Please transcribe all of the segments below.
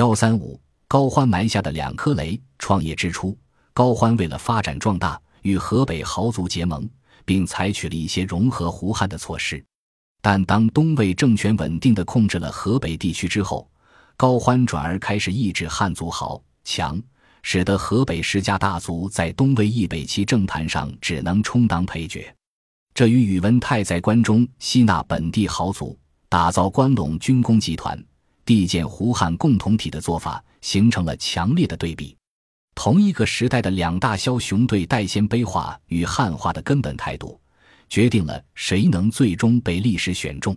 幺三五高欢埋下的两颗雷。创业之初，高欢为了发展壮大，与河北豪族结盟，并采取了一些融合胡汉的措施。但当东魏政权稳定地控制了河北地区之后，高欢转而开始抑制汉族豪强，使得河北十家大族在东魏易北齐政坛上只能充当配角。这与宇文泰在关中吸纳本地豪族，打造关陇军工集团，缔建胡汉共同体的做法形成了强烈的对比。同一个时代的两大枭雄对待鲜卑化与汉化的根本态度。决定了谁能最终被历史选中。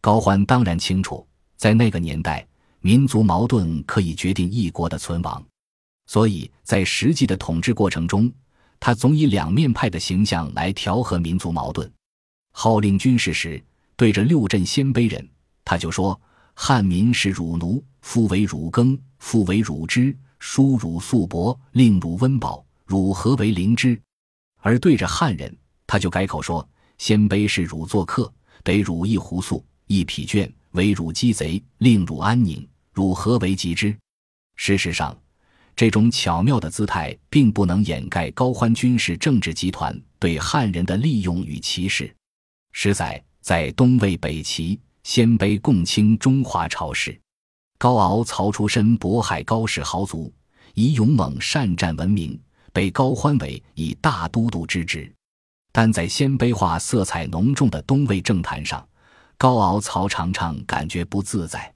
高欢当然清楚，在那个年代，民族矛盾可以决定一国的存亡，所以在实际的统治过程中，他总以两面派的形象来调和民族矛盾。号令军事时，对着六镇鲜卑人，他就说：“汉民是汝奴，夫为汝耕，父为汝织，叔汝素帛，令汝温饱，汝何为灵之？”而对着汉人。他就改口说：“鲜卑是汝做客，得汝一壶粟，一匹绢，为汝鸡贼，令汝安宁，汝何为极之？”事实上，这种巧妙的姿态并不能掩盖高欢军事政治集团对汉人的利用与歧视。实在在东魏北齐，鲜卑共清中华朝氏，高敖曹出身渤海高氏豪族，以勇猛善战闻名，被高欢为以大都督之职。但在鲜卑化色彩浓重的东魏政坛上，高敖曹常常感觉不自在。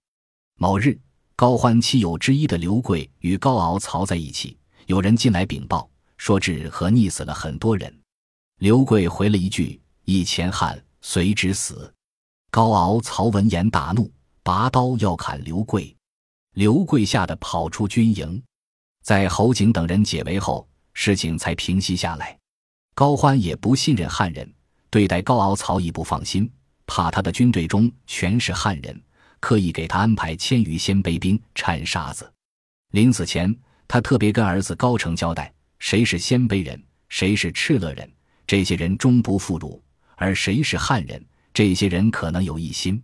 某日，高欢妻友之一的刘贵与高敖曹在一起，有人进来禀报，说治和溺死了很多人。刘贵回了一句：“一前汉，随之死。”高敖曹闻言大怒，拔刀要砍刘贵。刘贵吓得跑出军营，在侯景等人解围后，事情才平息下来。高欢也不信任汉人，对待高敖曹亦不放心，怕他的军队中全是汉人，刻意给他安排千余鲜卑兵铲沙子。临死前，他特别跟儿子高澄交代：谁是鲜卑人，谁是敕勒人，这些人终不负辱；而谁是汉人，这些人可能有异心。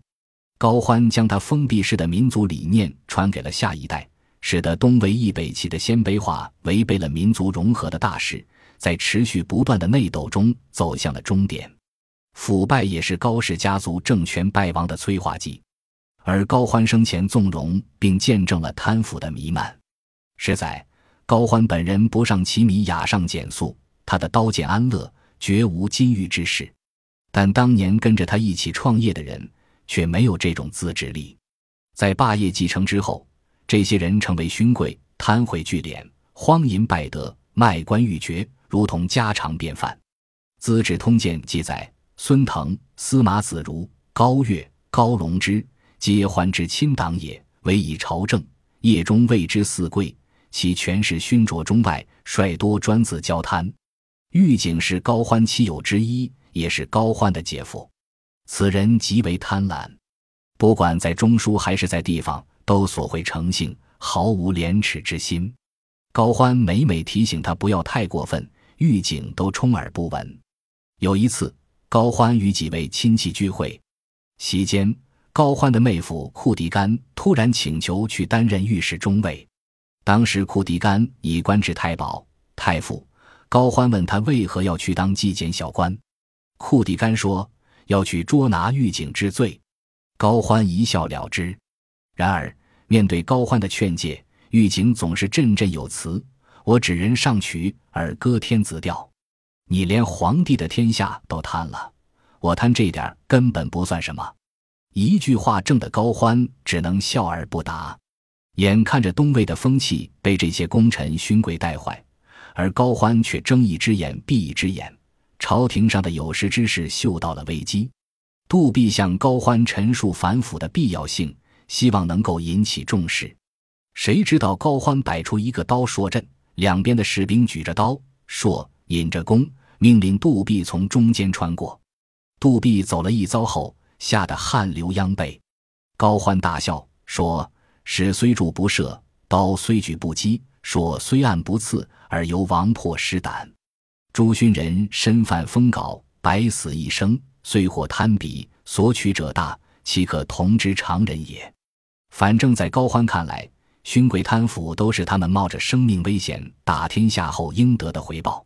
高欢将他封闭式的民族理念传给了下一代，使得东魏易北齐的鲜卑化违背了民族融合的大势。在持续不断的内斗中走向了终点，腐败也是高氏家族政权败亡的催化剂，而高欢生前纵容并见证了贪腐的弥漫。实在，高欢本人不上其米，雅上简素，他的刀剑安乐，绝无金玉之事。但当年跟着他一起创业的人却没有这种自制力。在霸业继承之后，这些人成为勋贵，贪贿聚敛，荒淫败德，卖官鬻爵。如同家常便饭，《资治通鉴》记载：孙腾、司马子如、高岳、高龙之，皆欢之亲党也。唯以朝政，业中谓之四贵，其权势勋卓中外，率多专自交贪。狱警是高欢妻友之一，也是高欢的姐夫。此人极为贪婪，不管在中枢还是在地方，都索贿成性，毫无廉耻之心。高欢每每提醒他不要太过分。狱警都充耳不闻。有一次，高欢与几位亲戚聚会，席间，高欢的妹夫库迪干突然请求去担任御史中尉。当时库迪干已官至太保、太傅。高欢问他为何要去当纪检小官，库迪干说要去捉拿狱警之罪。高欢一笑了之。然而，面对高欢的劝诫，狱警总是振振有词。我指人上曲而歌天子调，你连皇帝的天下都贪了，我贪这点根本不算什么。一句话正得高欢只能笑而不答。眼看着东魏的风气被这些功臣勋贵带坏，而高欢却睁一只眼闭一只眼，朝廷上的有识之士嗅到了危机。杜弼向高欢陈述反腐的必要性，希望能够引起重视。谁知道高欢摆出一个刀说阵。两边的士兵举着刀，说：“引着弓，命令杜弼从中间穿过。杜弼走了一遭后，吓得汗流浃背。高欢大笑说：“矢虽住不射，刀虽举不击。说虽按不刺，而由王破尸胆。朱勋人身犯封稿，百死一生，虽获贪鄙，所取者大，岂可同之常人也？”反正，在高欢看来，勋贵贪腐都是他们冒着生命危险打天下后应得的回报。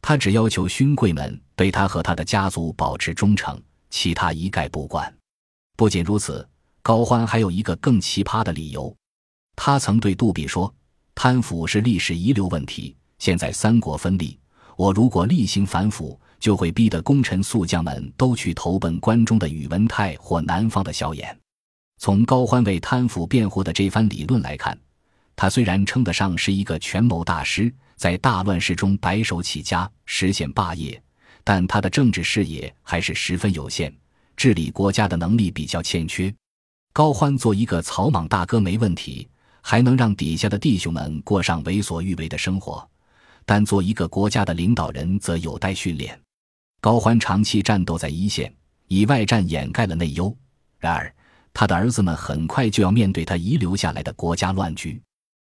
他只要求勋贵们对他和他的家族保持忠诚，其他一概不管。不仅如此，高欢还有一个更奇葩的理由。他曾对杜弼说：“贪腐是历史遗留问题，现在三国分立，我如果厉行反腐，就会逼得功臣宿将们都去投奔关中的宇文泰或南方的萧衍。”从高欢为贪腐辩护的这番理论来看，他虽然称得上是一个权谋大师，在大乱世中白手起家实现霸业，但他的政治视野还是十分有限，治理国家的能力比较欠缺。高欢做一个草莽大哥没问题，还能让底下的弟兄们过上为所欲为的生活，但做一个国家的领导人则有待训练。高欢长期战斗在一线，以外战掩盖了内忧，然而。他的儿子们很快就要面对他遗留下来的国家乱局。